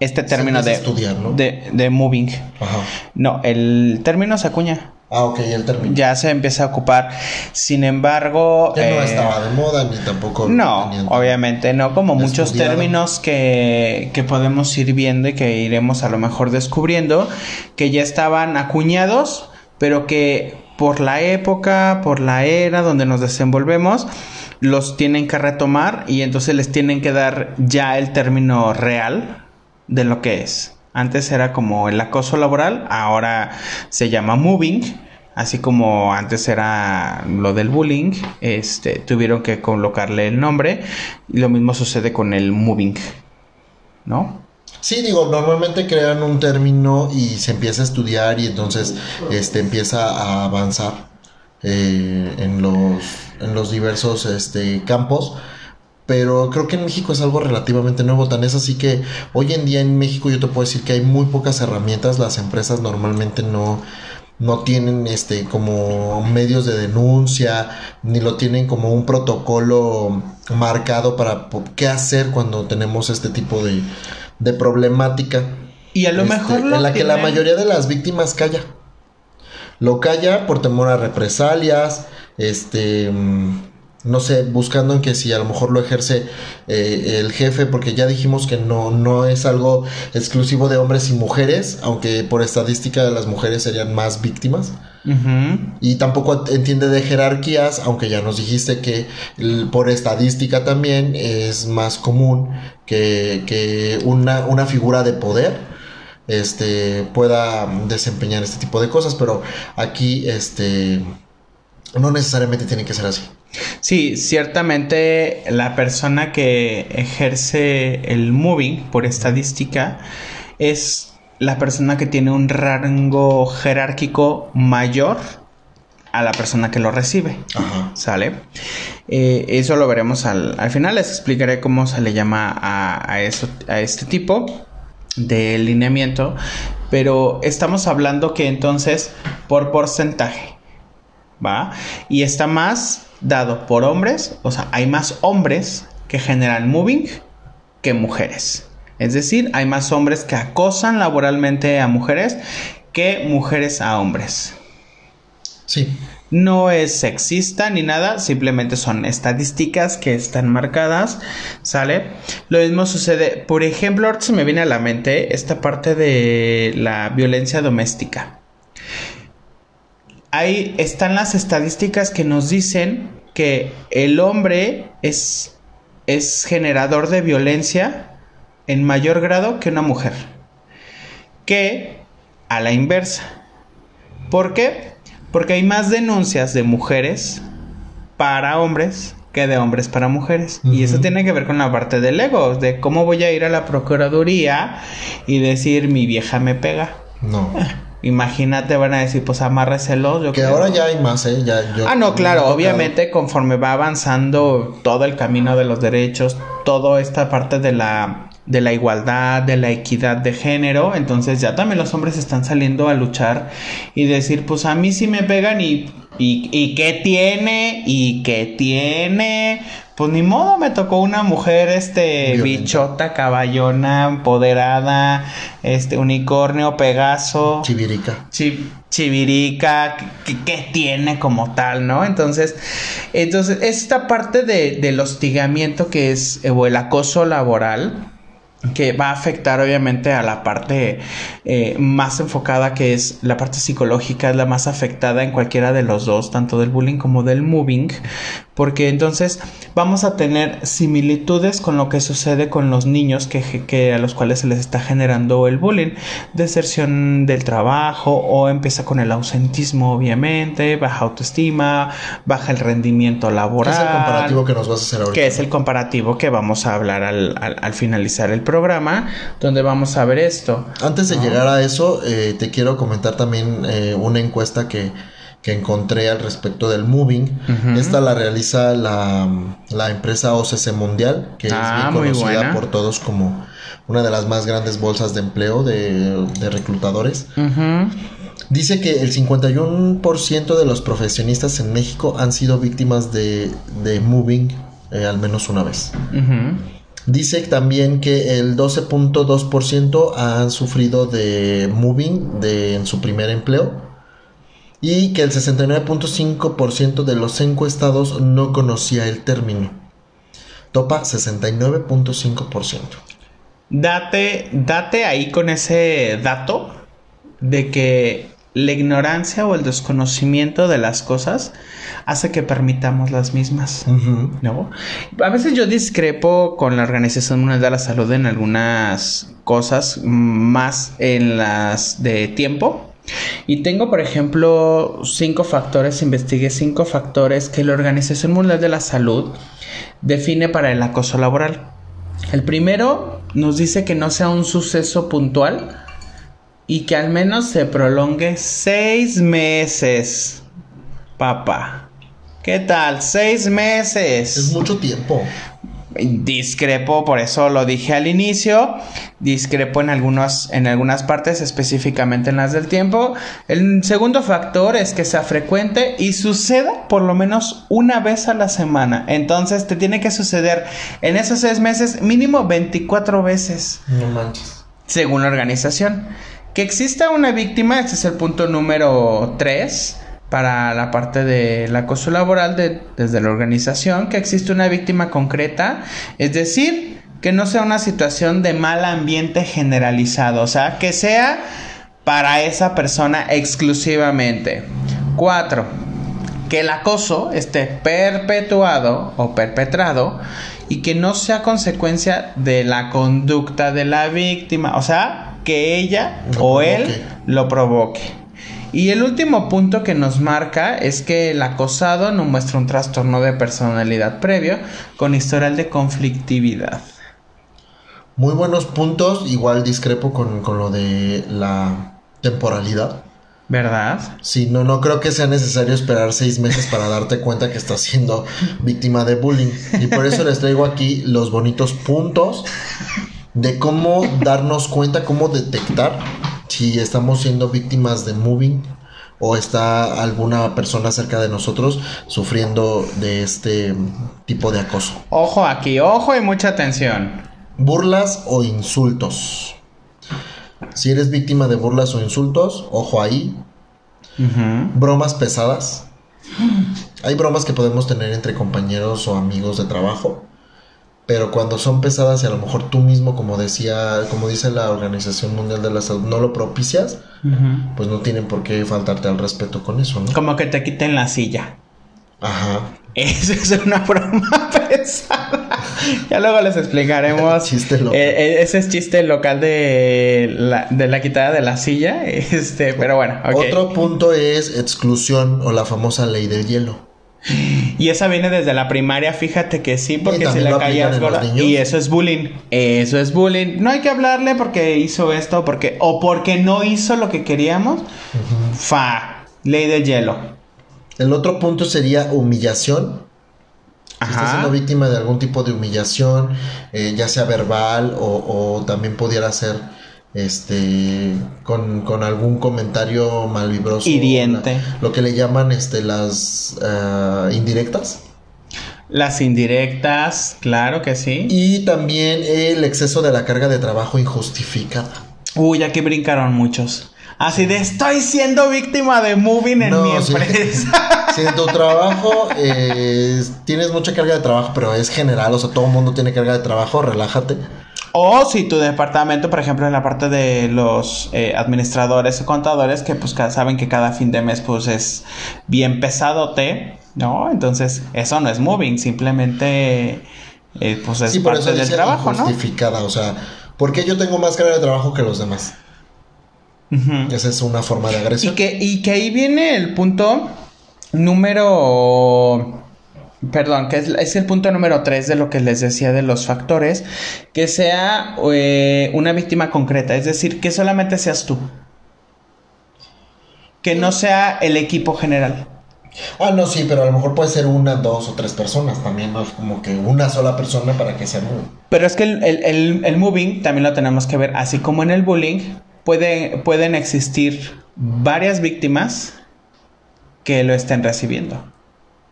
Este término de, estudiar, ¿no? de, de moving. Ajá. No, el término se acuña. Ah, ok, el término. Ya se empieza a ocupar. Sin embargo. Ya no eh, estaba de moda ni tampoco. No, obviamente no, como muchos términos que, que podemos ir viendo y que iremos a lo mejor descubriendo, que ya estaban acuñados, pero que por la época, por la era donde nos desenvolvemos, los tienen que retomar y entonces les tienen que dar ya el término real de lo que es. Antes era como el acoso laboral, ahora se llama moving, así como antes era lo del bullying, este tuvieron que colocarle el nombre y lo mismo sucede con el moving, ¿no? Sí, digo, normalmente crean un término y se empieza a estudiar y entonces este empieza a avanzar eh, en los en los diversos este campos pero creo que en México es algo relativamente nuevo, tan es así que hoy en día en México yo te puedo decir que hay muy pocas herramientas, las empresas normalmente no no tienen este como medios de denuncia ni lo tienen como un protocolo marcado para qué hacer cuando tenemos este tipo de, de problemática. Y a lo este, mejor en la que la mayoría de las víctimas calla. Lo calla por temor a represalias este mm, no sé, buscando en que si a lo mejor lo ejerce eh, el jefe, porque ya dijimos que no, no es algo exclusivo de hombres y mujeres, aunque por estadística las mujeres serían más víctimas. Y tampoco entiende de jerarquías, aunque ya nos dijiste que por estadística también es más común que, que una, una figura de poder este, pueda desempeñar este tipo de cosas, pero aquí este, no necesariamente tiene que ser así. Sí, ciertamente la persona que ejerce el moving por estadística es la persona que tiene un rango jerárquico mayor a la persona que lo recibe. ¿Sale? Eh, eso lo veremos al, final. Les explicaré cómo se le llama a, eso, a este tipo de lineamiento. Pero estamos hablando que entonces por porcentaje. ¿Va? Y está más dado por hombres, o sea, hay más hombres que generan moving que mujeres. Es decir, hay más hombres que acosan laboralmente a mujeres que mujeres a hombres. Sí. No es sexista ni nada, simplemente son estadísticas que están marcadas, ¿sale? Lo mismo sucede, por ejemplo, ahorita se me viene a la mente esta parte de la violencia doméstica ahí están las estadísticas que nos dicen que el hombre es, es generador de violencia en mayor grado que una mujer. Que a la inversa. ¿Por qué? Porque hay más denuncias de mujeres para hombres que de hombres para mujeres. Y eso tiene que ver con la parte del ego, de cómo voy a ir a la Procuraduría y decir mi vieja me pega. No. Imagínate, van a decir, pues amárreselo. Yo que ahora ya hay más, ¿eh? Ya, ah, no, claro, obviamente conforme va avanzando todo el camino de los derechos, toda esta parte de la, de la igualdad, de la equidad de género, entonces ya también los hombres están saliendo a luchar y decir, pues a mí sí me pegan y, y, y qué tiene, y qué tiene, pues ni modo, me tocó una mujer, este, bichota, caballona, empoderada, este, unicornio, pegaso. Chivirica. chivirica, que, tiene como tal, ¿no? Entonces, entonces, esta parte de, del hostigamiento que es, o el acoso laboral, que va a afectar obviamente a la parte eh, más enfocada que es la parte psicológica es la más afectada en cualquiera de los dos tanto del bullying como del moving porque entonces vamos a tener similitudes con lo que sucede con los niños que, a los cuales se les está generando el bullying, deserción del trabajo o empieza con el ausentismo obviamente, baja autoestima, baja el rendimiento laboral. es el comparativo que nos vas a hacer ahorita? Que es el comparativo que vamos a hablar al, finalizar el programa, donde vamos a ver esto. Antes de llegar a eso, eh, te quiero comentar también eh, una encuesta que que encontré al respecto del moving. Esta la realiza la, la, empresa OCC Mundial, que es ah, bien conocida por todos como una de las más grandes bolsas de empleo de, de reclutadores. Dice que el 51% de los profesionistas en México han sido víctimas de, de moving eh, al menos una vez. Dice también que el 12.2% han sufrido de moving de, en su primer empleo y que el 69.5% de los encuestados no conocía el término. Topa 69.5%. Date, date ahí con ese dato de que la ignorancia o el desconocimiento de las cosas hace que permitamos las mismas, ¿no? A veces yo discrepo con la Organización Mundial de la Salud en algunas cosas, más en las de tiempo. Y tengo, por ejemplo, cinco factores, investigué cinco factores que la Organización Mundial de la Salud define para el acoso laboral. El primero nos dice que no sea un suceso puntual, y que al menos se prolongue seis meses. Papá. ¿Qué tal? Seis meses. Es mucho tiempo. Discrepo, por eso lo dije al inicio. Discrepo en, algunos, en algunas partes, específicamente en las del tiempo. El segundo factor es que sea frecuente y suceda por lo menos una vez a la semana. Entonces te tiene que suceder en esos seis meses mínimo 24 veces. No manches. Según la organización. Que exista una víctima, este es el punto número 3 para la parte del acoso laboral desde la organización, que existe una víctima concreta, es decir, que no sea una situación de mal ambiente generalizado, o sea, que sea para esa persona exclusivamente. 4. Que el acoso esté perpetuado o perpetrado y que no sea consecuencia de la conducta de la víctima, o sea, que ella o él lo provoque. Y el último punto que nos marca es que el acosado no muestra un trastorno de personalidad previo con historial de conflictividad. Muy buenos puntos, igual discrepo con, con lo de la temporalidad. ¿Verdad? Sí, no, no creo que sea necesario esperar seis meses para darte cuenta que estás siendo víctima de bullying. Y por eso les traigo aquí los bonitos puntos de cómo darnos cuenta, cómo detectar si estamos siendo víctimas de moving o está alguna persona cerca de nosotros sufriendo de este tipo de acoso. Ojo aquí, ojo y mucha atención. Burlas o insultos. Si eres víctima de burlas o insultos, ojo ahí. Bromas pesadas. Hay bromas que podemos tener entre compañeros o amigos de trabajo pero cuando son pesadas y a lo mejor tú mismo, como decía, como dice la Organización Mundial de la Salud, no lo propicias, pues no tienen por qué faltarte al respeto con eso, ¿no? Como que te quiten la silla. Ajá. *laughs* Eso es una broma *laughs* pesada. *laughs* ya luego les explicaremos. chiste local. Eh, eh, ese es chiste local de la, de la quitada de la silla. *laughs* Este, pero bueno. Otro punto es exclusión o la famosa ley del hielo. Y esa viene desde la primaria, fíjate que sí, porque si la caías Y eso es bullying. Eso es bullying. No hay que hablarle porque hizo esto, porque, o porque no hizo lo que queríamos. Fa. Ley de hielo. El otro punto sería humillación. Si estás siendo víctima de algún tipo de humillación, eh, ya sea verbal o, o también pudiera ser este con, algún comentario malvibroso hiriente. lo que le llaman este las ah, indirectas. Las indirectas claro que sí. Y también el exceso de la carga de trabajo injustificada. Uy aquí brincaron muchos. Así de estoy siendo víctima de moving en mi empresa. *laughs* Si, en tu trabajo eh, tienes mucha carga de trabajo, pero es general, o sea, todo el mundo tiene carga de trabajo, relájate. O si tu departamento, por ejemplo, en la parte de los eh, administradores o contadores, que pues saben que cada fin de mes pues es bien pesadote, ¿no? Entonces, eso no es moving, simplemente eh, pues es parte del trabajo, ¿no? Justificada, o sea, ¿por qué yo tengo más carga de trabajo que los demás? Esa es una forma de agresión. Y que, y que ahí viene el punto número perdón, que es, el punto número 3 de lo que les decía de los factores, que sea eh, una víctima concreta, es decir, que solamente seas tú, que no sea el equipo general. Ah, no, sí, pero a lo mejor puede ser una, dos o tres personas también, no es como que una sola persona para que sea moving. Pero es que el, moving también lo tenemos que ver, así como en el bullying, puede, pueden existir varias víctimas que lo estén recibiendo.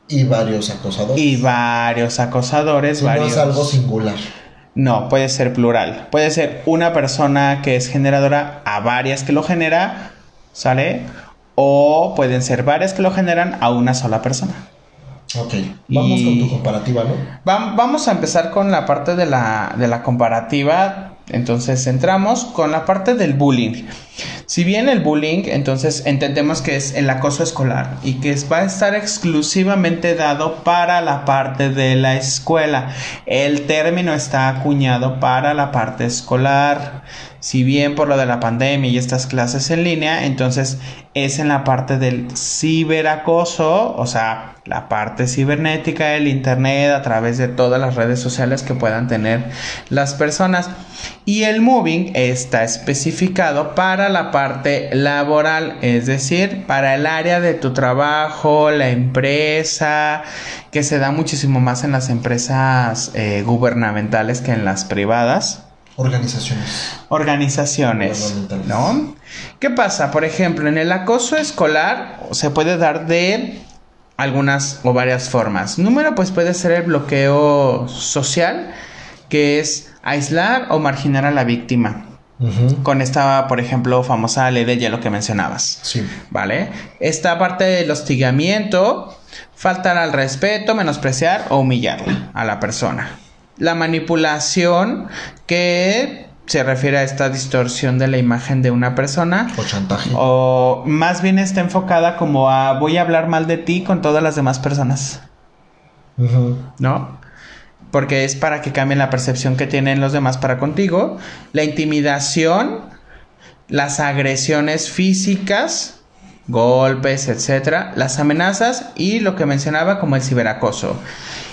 Y varios acosadores. Y varios acosadores, varios. No es algo singular. No, puede ser plural. Puede ser una persona que es generadora a varias que lo genera, ¿sale? O pueden ser varias que lo generan a una sola persona. Ok, vamos con tu comparativa, ¿no? vamos a empezar con la parte de la, de la comparativa. Entonces entramos con la parte del bullying. Si bien el bullying, entonces entendemos que es el acoso escolar y que va a estar exclusivamente dado para la parte de la escuela. El término está acuñado para la parte escolar. Si bien por lo de la pandemia y estas clases en línea, entonces es en la parte del ciberacoso, o sea, la parte cibernética, el internet, a través de todas las redes sociales que puedan tener las personas. Y el moving está especificado para la parte laboral, es decir, para el área de tu trabajo, la empresa, que se da muchísimo más en las empresas eh, gubernamentales que en las privadas. Organizaciones. Organizaciones, ¿no? ¿Qué pasa? Por ejemplo, en el acoso escolar se puede dar de algunas o varias formas. Número, pues puede ser el bloqueo social, que es aislar o marginar a la víctima. Con esta, por ejemplo, famosa ley de hielo que mencionabas. Sí. ¿Vale? Esta parte del hostigamiento, faltar al respeto, menospreciar o humillar a la persona la manipulación que se refiere a esta distorsión de la imagen de una persona. O chantaje. O más bien está enfocada como a voy a hablar mal de ti con todas las demás personas. ¿No? Porque es para que cambien la percepción que tienen los demás para contigo. La intimidación, las agresiones físicas, golpes, etcétera, las amenazas y lo que mencionaba como el ciberacoso.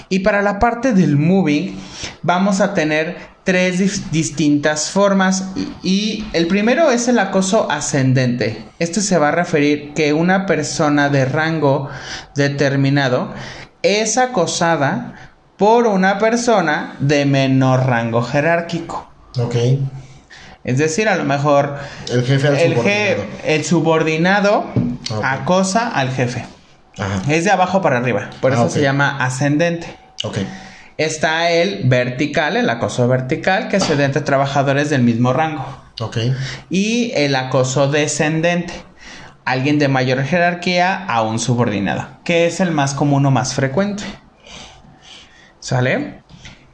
Y para la parte del moving vamos a tener tres distintas formas y, el primero es el acoso ascendente. Este se va a referir que una persona de rango determinado es acosada por una persona de menor rango jerárquico. Ok. Es decir, a lo mejor el jefe al el, subordinado. el subordinado acosa al jefe. Es de abajo para arriba. Por eso ah, se llama ascendente. Ok. Está el vertical, el acoso vertical, que es entre trabajadores del mismo rango. Ok. Y el acoso descendente. Alguien de mayor jerarquía a un subordinado, que es el más común o más frecuente. ¿Sale?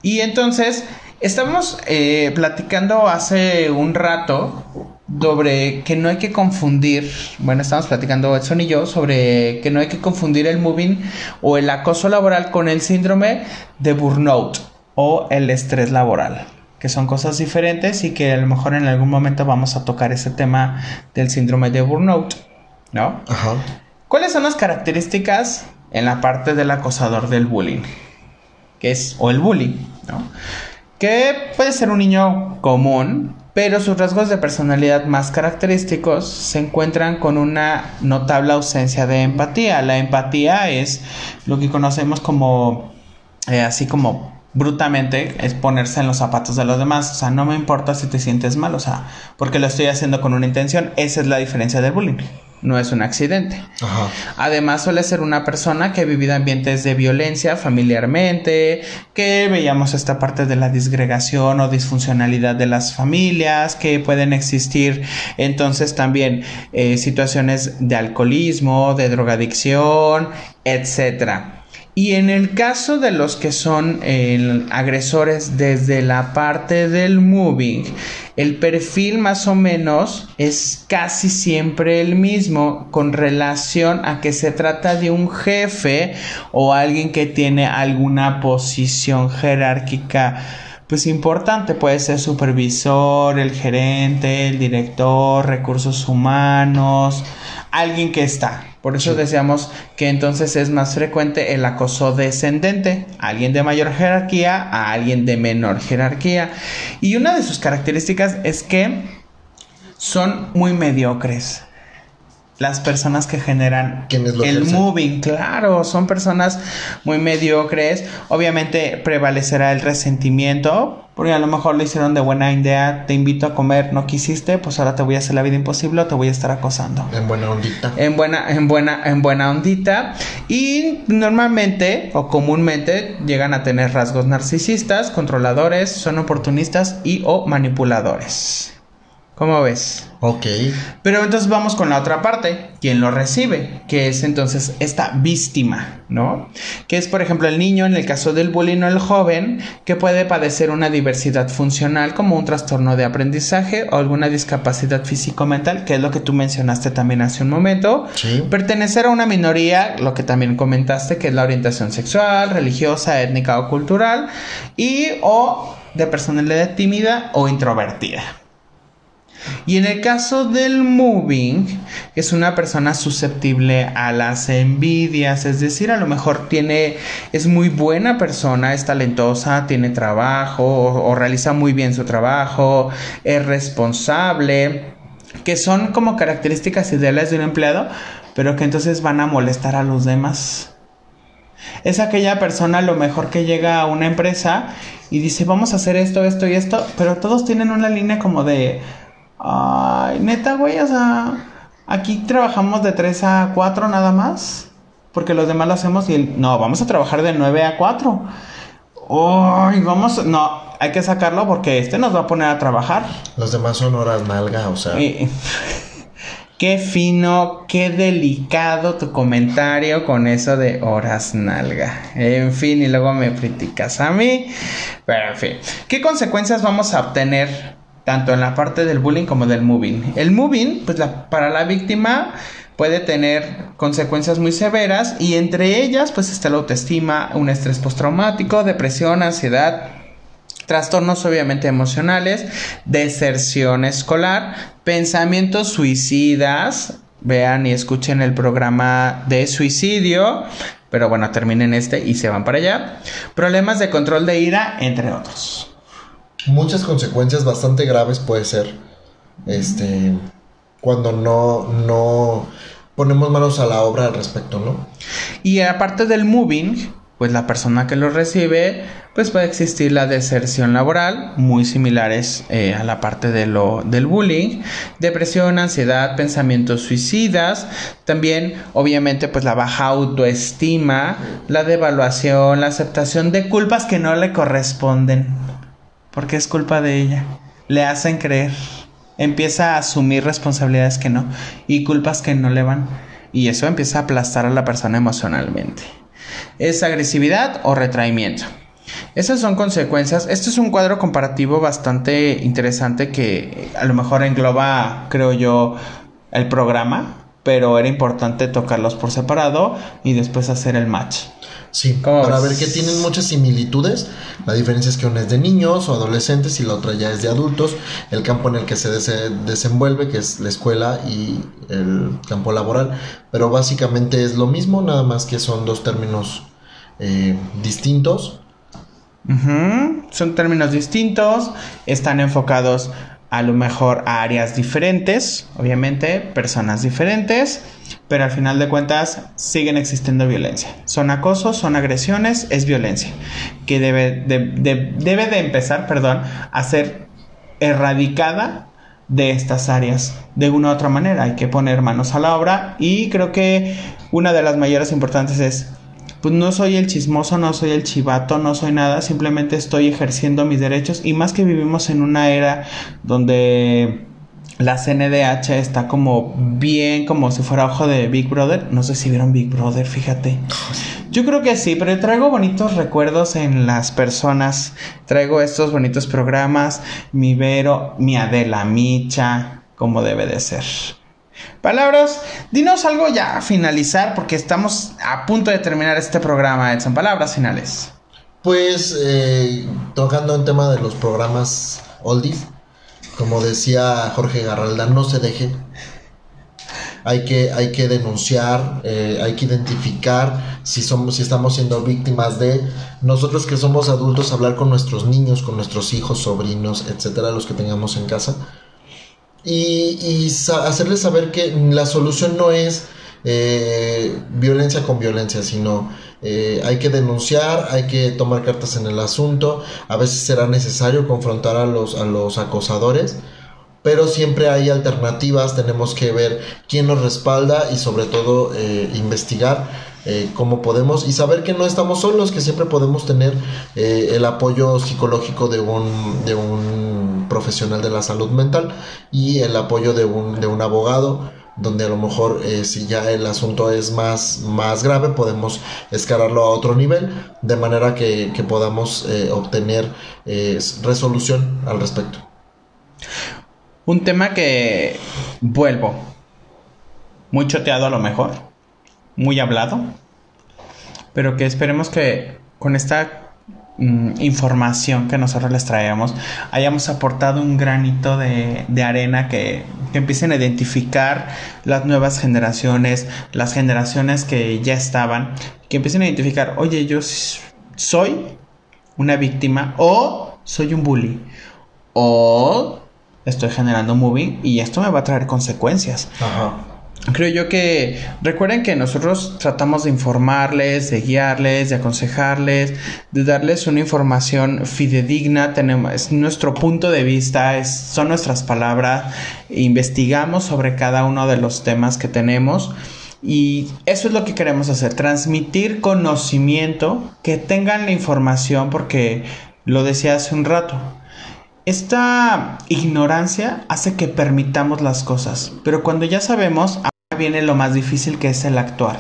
Y entonces, estamos eh, platicando hace un rato sobre que no hay que confundir, bueno, estamos platicando Edson y yo sobre que no hay que confundir el moving o el acoso laboral con el síndrome de burnout o el estrés laboral, que son cosas diferentes y que a lo mejor en algún momento vamos a tocar ese tema del síndrome de burnout, ¿no? Ajá. ¿Cuáles son las características en la parte del acosador del bullying? Que es, o el bullying, ¿no? Que puede ser un niño común, pero sus rasgos de personalidad más característicos se encuentran con una notable ausencia de empatía. La empatía es lo que conocemos como, eh, así como brutamente, es ponerse en los zapatos de los demás. O sea, no me importa si te sientes mal, o sea, porque lo estoy haciendo con una intención. Esa es la diferencia del bullying no es un accidente. Además suele ser una persona que ha vivido ambientes de violencia familiarmente, que veíamos esta parte de la disgregación o disfuncionalidad de las familias, que pueden existir entonces también eh, situaciones de alcoholismo, de drogadicción, etcétera. Y en el caso de los que son agresores desde la parte del moving, el perfil más o menos es casi siempre el mismo con relación a que se trata de un jefe o alguien que tiene alguna posición jerárquica pues importante, puede ser supervisor, el gerente, el director, recursos humanos, alguien que está. Por eso decíamos que entonces es más frecuente el acoso descendente, alguien de mayor jerarquía a alguien de menor jerarquía. Y una de sus características es que son muy mediocres las personas que generan el moving, claro, son personas muy mediocres. Obviamente prevalecerá el resentimiento, porque a lo mejor lo hicieron de buena idea, te invito a comer, no quisiste, pues ahora te voy a hacer la vida imposible o te voy a estar acosando. En buena ondita. En buena, en buena, en buena ondita. Y normalmente o comúnmente llegan a tener rasgos narcisistas, controladores, son oportunistas y o manipuladores. ¿Cómo ves? Ok. Pero entonces vamos con la otra parte, quien lo recibe, que es entonces esta víctima, ¿no? Que es, por ejemplo, el niño, en el caso del bullying o el joven, que puede padecer una diversidad funcional como un trastorno de aprendizaje o alguna discapacidad físico-mental, que es lo que tú mencionaste también hace un momento. Sí. Pertenecer a una minoría, lo que también comentaste, que es la orientación sexual, religiosa, étnica o cultural, y o de personalidad tímida o introvertida. Y en el caso del moving, es una persona susceptible a las envidias, es decir, a lo mejor tiene, es muy buena persona, es talentosa, tiene trabajo o, o realiza muy bien su trabajo, es responsable, que son como características ideales de un empleado, pero que entonces van a molestar a los demás. Es aquella persona a lo mejor que llega a una empresa y dice vamos a hacer esto, esto y esto, pero todos tienen una línea como de Ay, neta, güey, o sea, aquí trabajamos de 3 a 4 nada más. Porque los demás lo hacemos y el, no, vamos a trabajar de 9 a 4. Ay, vamos, no, hay que sacarlo porque este nos va a poner a trabajar. Los demás son horas nalga, o sea. Y- *laughs* qué fino, qué delicado tu comentario con eso de horas nalga. En fin, y luego me criticas a mí. Pero en fin, ¿qué consecuencias vamos a obtener tanto en la parte del bullying como del moving? El moving, pues para la víctima puede tener consecuencias muy severas y entre ellas pues está la autoestima, un estrés postraumático, depresión, ansiedad, trastornos obviamente emocionales, deserción escolar, pensamientos suicidas, vean y escuchen el programa de suicidio, pero bueno, terminen este y se van para allá, problemas de control de ira, entre otros. Muchas consecuencias bastante graves puede ser este cuando no no ponemos manos a la obra al respecto no Y aparte del moving, pues la persona que lo recibe, pues puede existir la deserción laboral, muy similares eh, a la parte de lo, del bullying, depresión, ansiedad, pensamientos suicidas, también obviamente pues la baja autoestima, la devaluación, la aceptación de culpas que no le corresponden, porque es culpa de ella, le hacen creer, empieza a asumir responsabilidades que no y culpas que no le van. Y eso empieza a aplastar a la persona emocionalmente. Es agresividad o retraimiento. Esas son consecuencias. Este es un cuadro comparativo bastante interesante que a lo mejor engloba, creo yo, el programa, pero era importante tocarlos por separado y después hacer el match. Sí ¿Cómo para ves? ver que tienen muchas similitudes. La diferencia es que una es de niños o adolescentes y la otra ya es de adultos. El campo en el que se dese- desenvuelve que es la escuela y el campo laboral. Pero básicamente es lo mismo nada más que son dos términos eh, distintos. Son términos distintos, están enfocados a lo mejor a áreas diferentes, obviamente, personas diferentes, pero al final de cuentas siguen existiendo violencia. Son acosos, son agresiones, es violencia, que debe de, de- debe de empezar, perdón, a ser erradicada de estas áreas de una u otra manera. Hay que poner manos a la obra y creo que una de las mayores importantes es pues no soy el chismoso, no soy el chivato, no soy nada, simplemente estoy ejerciendo mis derechos y más que vivimos en una era donde la CNDH está como bien, como si fuera ojo de Big Brother, no sé si vieron Big Brother, fíjate. Yo creo que sí, pero traigo bonitos recuerdos en las personas, traigo estos bonitos programas, mi Vero, mi Adela Micha, como debe de ser. Palabras, dinos algo ya a finalizar porque estamos a punto de terminar este programa, Edson. Palabras finales. Pues eh, tocando en tema de los programas oldies, como decía Jorge Garralda, no se deje. Hay que, hay que denunciar, eh, hay que identificar si somos, si estamos siendo víctimas de nosotros que somos adultos, hablar con nuestros niños, con nuestros hijos, sobrinos, etcétera, los que tengamos en casa. Y, y hacerles saber que la solución no es eh, violencia con violencia, sino eh, hay que denunciar, hay que tomar cartas en el asunto, a veces será necesario confrontar a los, a los acosadores, pero siempre hay alternativas, tenemos que ver quién nos respalda y sobre todo eh, investigar eh, cómo podemos y saber que no estamos solos, que siempre podemos tener eh, el apoyo psicológico de un, de un profesional de la salud mental y el apoyo de un, de un abogado donde a lo mejor eh, si ya el asunto es más, más grave podemos escalarlo a otro nivel de manera que, podamos eh, obtener resolución al respecto. Un tema que vuelvo, muy choteado a lo mejor, muy hablado, pero que esperemos que con esta Mm, información que nosotros les traemos hayamos aportado un granito de, arena que, que, empiecen a identificar las nuevas generaciones, las generaciones que ya estaban, que empiecen a identificar, oye, yo soy una víctima o soy un bully o estoy generando moving y esto me va a traer consecuencias. Ajá creo yo que recuerden que nosotros tratamos de informarles, de guiarles, de aconsejarles, de darles una información fidedigna, tenemos es nuestro punto de vista, es, son nuestras palabras, investigamos sobre cada uno de los temas que tenemos y eso es lo que queremos hacer, transmitir conocimiento, que tengan la información porque lo decía hace un rato. Esta ignorancia hace que permitamos las cosas, pero cuando ya sabemos, viene lo más difícil que es el actuar.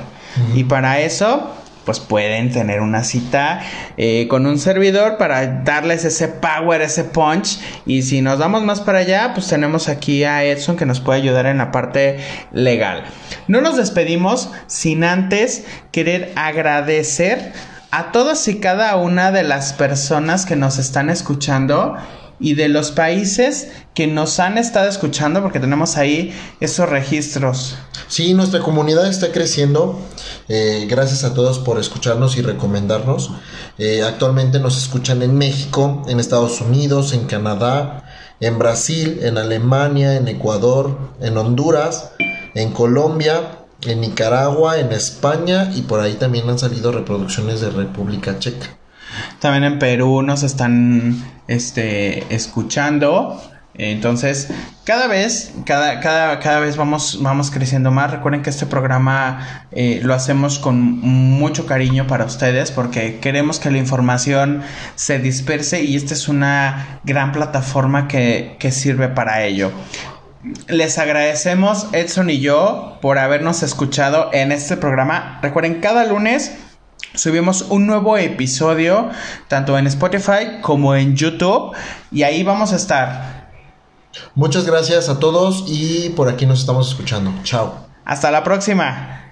Y para eso, pues pueden tener una cita eh, con un servidor para darles ese power, ese punch. Y si nos vamos más para allá, pues tenemos aquí a Edson que nos puede ayudar en la parte legal. No nos despedimos sin antes querer agradecer a todas y cada una de las personas que nos están escuchando y de los países que nos han estado escuchando, porque tenemos ahí esos registros. Sí, nuestra comunidad está creciendo. Eh, gracias a todos por escucharnos y recomendarnos. Eh, actualmente nos escuchan en México, en Estados Unidos, en Canadá, en Brasil, en Alemania, en Ecuador, en Honduras, en Colombia, en Nicaragua, en España y por ahí también han salido reproducciones de República Checa. También en Perú nos están este, escuchando. Entonces, cada vez, cada, cada, cada vez vamos, vamos creciendo más. Recuerden que este programa eh, lo hacemos con mucho cariño para ustedes porque queremos que la información se disperse y esta es una gran plataforma que, que sirve para ello. Les agradecemos Edson y yo por habernos escuchado en este programa. Recuerden, cada lunes subimos un nuevo episodio tanto en Spotify como en YouTube y ahí vamos a estar. Muchas gracias a todos y por aquí nos estamos escuchando. Chao. Hasta la próxima.